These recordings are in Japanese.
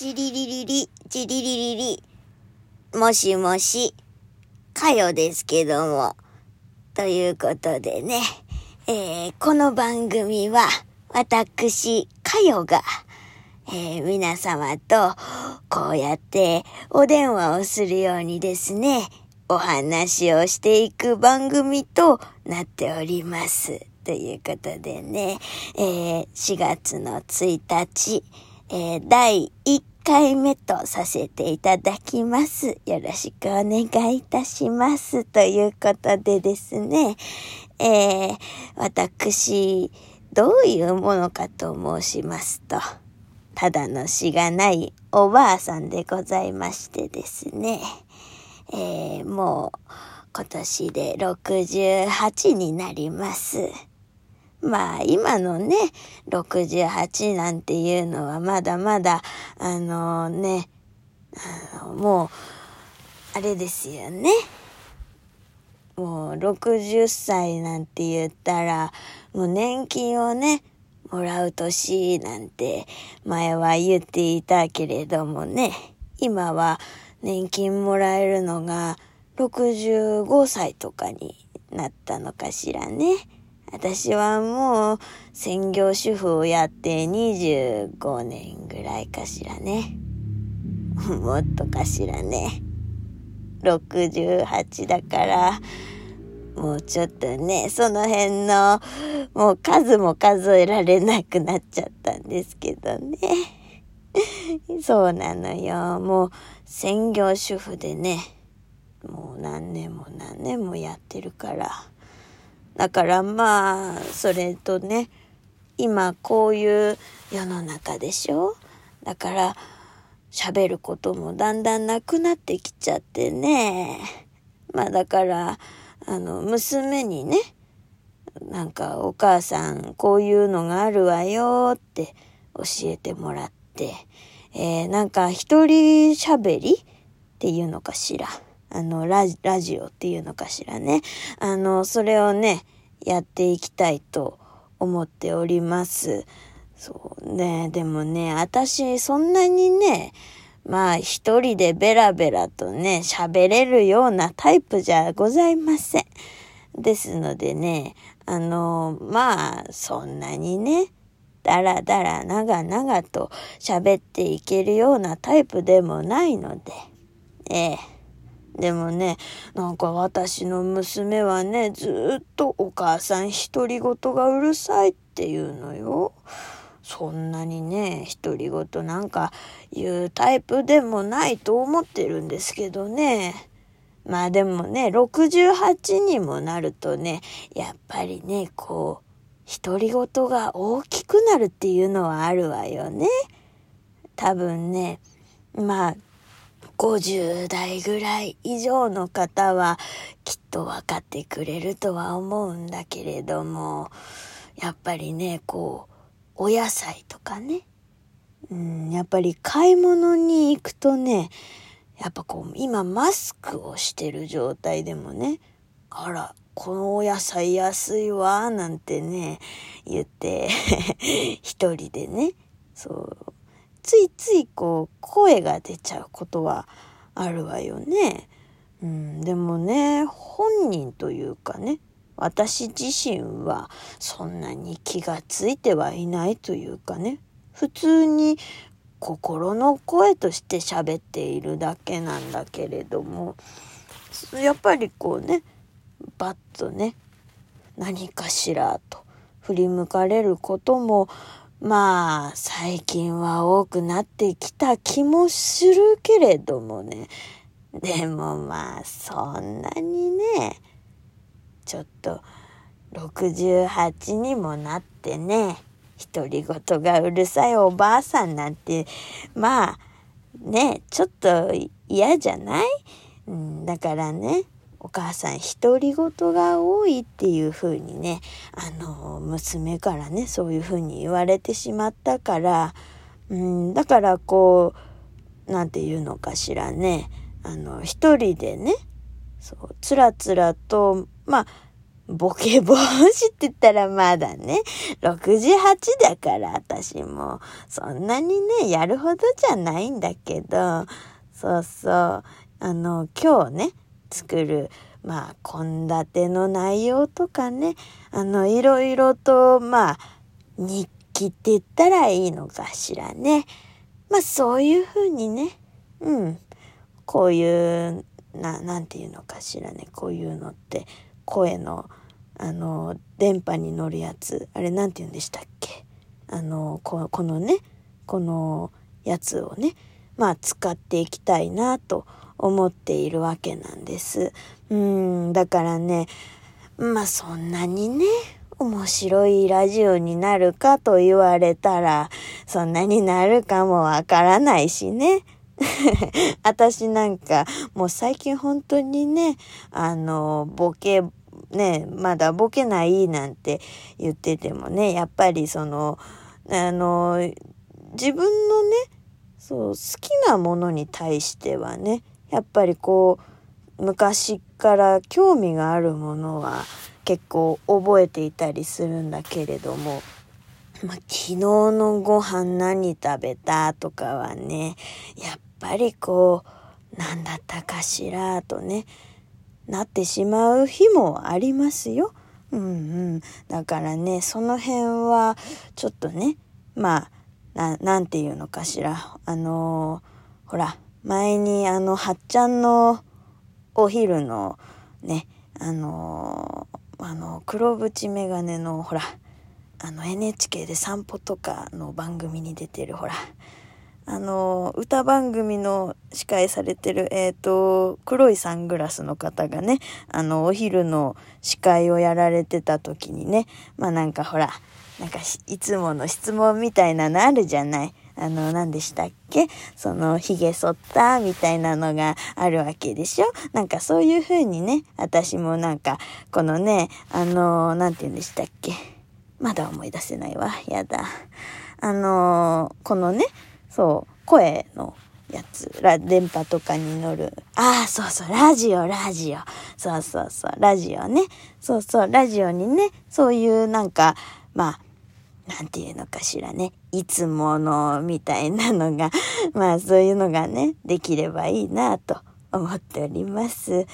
じりりりり、じりりりり。もしもし、かよですけども。ということでね、えー、この番組は、私、かよが、えー、皆様と、こうやってお電話をするようにですね、お話をしていく番組となっております。ということでね、えー、4月の1日、えー、第1回目とさせていただきます。よろしくお願いいたします。ということでですね、えー、私、どういうものかと申しますと、ただの死がないおばあさんでございましてですね、えー、もう今年で68になります。まあ今のね、68なんていうのはまだまだ、あのね、あのもう、あれですよね。もう60歳なんて言ったら、もう年金をね、もらう年なんて前は言っていたけれどもね、今は年金もらえるのが65歳とかになったのかしらね。私はもう専業主婦をやって25年ぐらいかしらね。もっとかしらね。68だから、もうちょっとね、その辺の、もう数も数えられなくなっちゃったんですけどね。そうなのよ。もう専業主婦でね、もう何年も何年もやってるから。だからまあ、それとね、今こういう世の中でしょ？だから、喋ることもだんだんなくなってきちゃってね。まあだから、あの、娘にね、なんかお母さんこういうのがあるわよって教えてもらって、えー、なんか一人喋りっていうのかしら？あのラ、ラジオっていうのかしらね。あの、それをね、やっていきたいと思っております。そうね、でもね、私、そんなにね、まあ、一人でベラベラとね、喋れるようなタイプじゃございません。ですのでね、あの、まあ、そんなにね、だらだら長々と喋っていけるようなタイプでもないので、ええ。でもね、なんか私の娘はね、ずっとお母さん独り言がうるさいって言うのよ。そんなにね、独り言なんか言うタイプでもないと思ってるんですけどね。まあでもね、68にもなるとね、やっぱりね、こう、独り言が大きくなるっていうのはあるわよね。多分ね、まあ、50代ぐらい以上の方はきっと分かってくれるとは思うんだけれども、やっぱりね、こう、お野菜とかね、うん、やっぱり買い物に行くとね、やっぱこう、今マスクをしてる状態でもね、あら、このお野菜安いわ、なんてね、言って 一人でね、そう、ついついこう声が出ちゃうことはあるわよね。うん、でもね、本人というかね、私自身はそんなに気がついてはいないというかね、普通に心の声として喋っているだけなんだけれども、やっぱりこうね、バッとね、何かしらと振り向かれることもまあ、最近は多くなってきた気もするけれどもね。でもまあ、そんなにね、ちょっと、68にもなってね、独り言がうるさいおばあさんなんて、まあ、ね、ちょっと嫌じゃない、うん、だからね、お母さん独り言が多いっていう風にね、あの、娘からね、そういう風に言われてしまったから、うん、だからこう、なんていうのかしらね、あの、一人でね、そう、つらつらと、まあ、ボケ防止って言ったらまだね、6時8だから私も、そんなにね、やるほどじゃないんだけど、そうそう、あの、今日ね、作る、まあ、献立の内容とかね、あの、いろいろと、まあ、日記って言ったらいいのかしらね。まあ、そういうふうにね、うん、こういう、な、なんていうのかしらね、こういうのって、声の、あの、電波に乗るやつ、あれなんて言うんでしたっけ。あの、ここのね、このやつをね、まあ使っていきたいなと思思っているわけなんです。うん、だからね、まあそんなにね、面白いラジオになるかと言われたら、そんなになるかもわからないしね。私なんか、もう最近本当にね、あの、ボケね、まだボケないなんて言っててもね、やっぱりその、あの、自分のね、そう、好きなものに対してはね、やっぱりこう、昔から興味があるものは結構覚えていたりするんだけれども、まあ、昨日のご飯何食べたとかはね、やっぱりこう、何だったかしらとね、なってしまう日もありますよ。うんうん。だからね、その辺は、ちょっとね、まあ、な、なんていうのかしら。あのー、ほら、前にあの、はっちゃんのお昼のね、あのー、あの、黒縁メガネの、ほら、あの NHK で散歩とかの番組に出てる、ほら、あの、歌番組の司会されてる、えっ、ー、と、黒いサングラスの方がね、あの、お昼の司会をやられてた時にね、まあなんかほら、なんかいつもの質問みたいなのあるじゃない。あの、何でしたっけ？その、髭剃ったみたいなのがあるわけでしょ？なんかそういう風にね、私もなんか、このね、あの、何て言うんでしたっけ？まだ思い出せないわ。やだ。あの、このね、そう、声のやつ、ラ、電波とかに乗る。ああ、そうそう、ラジオ、ラジオ。そうそうそう、ラジオね。そうそう、ラジオにね、そういうなんか、まあ、なんていうのかしらね。いつもの、みたいなのが、まあそういうのがね、できればいいなと思っております。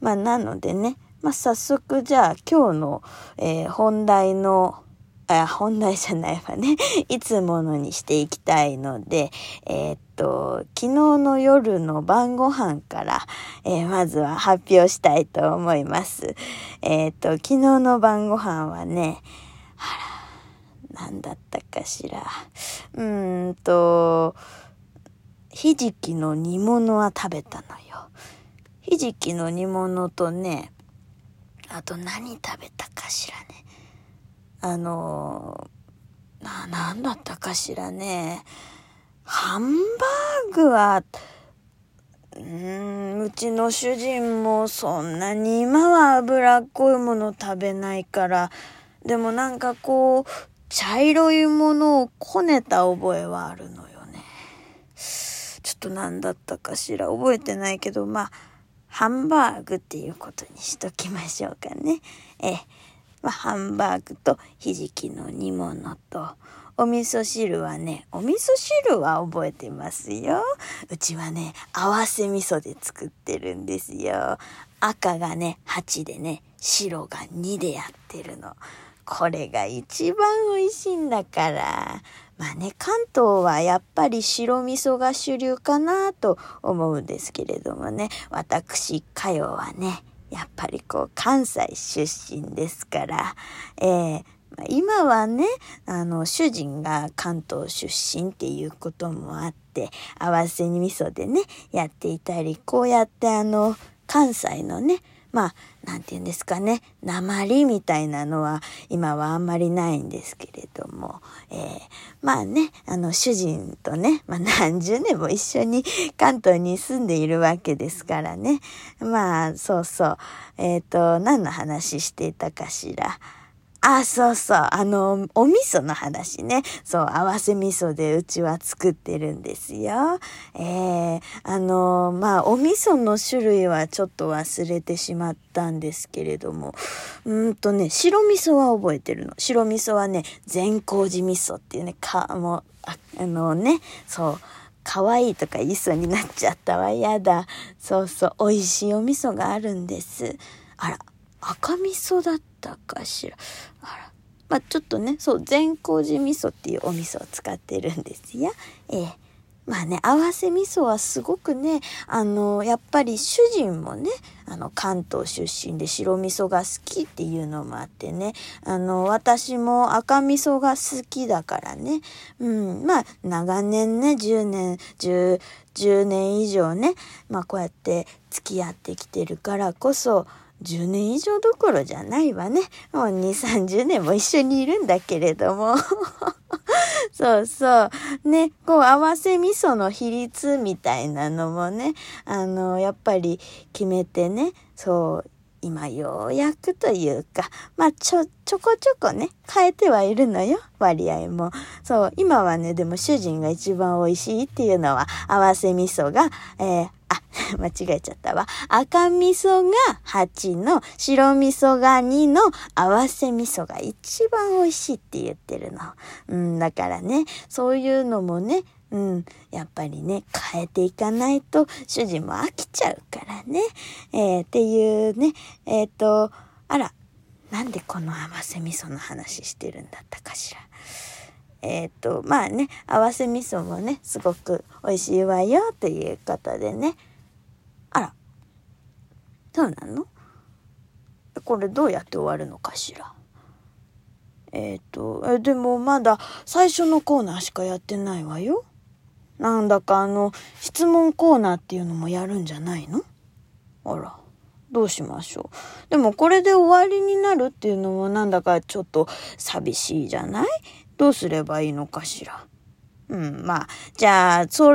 まあなのでね、まあ早速じゃあ今日の、えー、本題のあ、本題じゃないわね。いつものにしていきたいので、えー、っと、昨日の夜の晩ご飯から、えー、まずは発表したいと思います。えー、っと、昨日の晩ご飯はね、ら、なんだったかしら。うーんと、ひじきの煮物は食べたのよ。ひじきの煮物とね、あと何食べたかしらね。あの、な、なんだったかしらね。ハンバーグは、うん、うちの主人もそんなに今は脂っこいもの食べないから、でもなんかこう、茶色いものをこねた覚えはあるのよね。ちょっと何だったかしら覚えてないけど、まあ、ハンバーグっていうことにしときましょうかね。えまあ、ハンバーグとひじきの煮物と、お味噌汁はね、お味噌汁は覚えてますよ。うちはね、合わせ味噌で作ってるんですよ。赤がね、8でね、白が2でやってるの。これが一番美味しいんだから。まあね、関東はやっぱり白味噌が主流かなと思うんですけれどもね、私、かよはね、やっぱりこう関西出身ですから、えー、今はね、あの、主人が関東出身っていうこともあって、合わせに味噌でね、やっていたり、こうやってあの、関西のね、まあ、なんて言うんですかね、鉛みたいなのは今はあんまりないんですけれども、えー、まあね、あの主人とね、まあ何十年も一緒に関東に住んでいるわけですからね。まあ、そうそう。えっ、ー、と、何の話していたかしら。あ、そうそう。あの、お味噌の話ね。そう、合わせ味噌でうちは作ってるんですよ。えー、あの、まあ、お味噌の種類はちょっと忘れてしまったんですけれども、うんとね、白味噌は覚えてるの。白味噌はね、善光寺味噌っていうね、か、もう、ああのね、そう、可愛いとか言いそうになっちゃったわ。やだ。そうそう、美味しいお味噌があるんです。あら、赤味噌だってたかしら。あら。まあ、ちょっとね、そう、善光寺味噌っていうお味噌を使ってるんですよ。ええまあね、合わせ味噌はすごくね、あの、やっぱり主人もね、あの、関東出身で白味噌が好きっていうのもあってね、あの、私も赤味噌が好きだからね、うん、まあ、長年ね、10年、10、10年以上ね、まあこうやって付き合ってきてるからこそ、10年以上どころじゃないわね。もう2、30年も一緒にいるんだけれども。そうそう。ね、こう合わせ味噌の比率みたいなのもね、あの、やっぱり決めてね、そう、今ようやくというか、まあちょ、ちょこちょこね、変えてはいるのよ、割合も。そう、今はね、でも主人が一番美味しいっていうのは、合わせ味噌が、えー、あ、間違えちゃったわ。赤味噌が8の、白味噌が2の合わせ味噌が一番美味しいって言ってるの。うん、だからね、そういうのもね、うん、やっぱりね、変えていかないと主人も飽きちゃうからね。えー、っていうね、えっ、ー、と、あら、なんでこの合わせ味噌の話してるんだったかしら。えっ、ー、と、まあね、合わせ味噌もね、すごく美味しいわよということでね。あら、そうなの？これどうやって終わるのかしら？えっ、ー、と、え、でもまだ最初のコーナーしかやってないわよ。なんだかあの、質問コーナーっていうのもやるんじゃないの？あら、どうしましょう。でもこれで終わりになるっていうのもなんだかちょっと寂しいじゃない？どうすればいいのかしら。うん、まあ、じゃあ、そ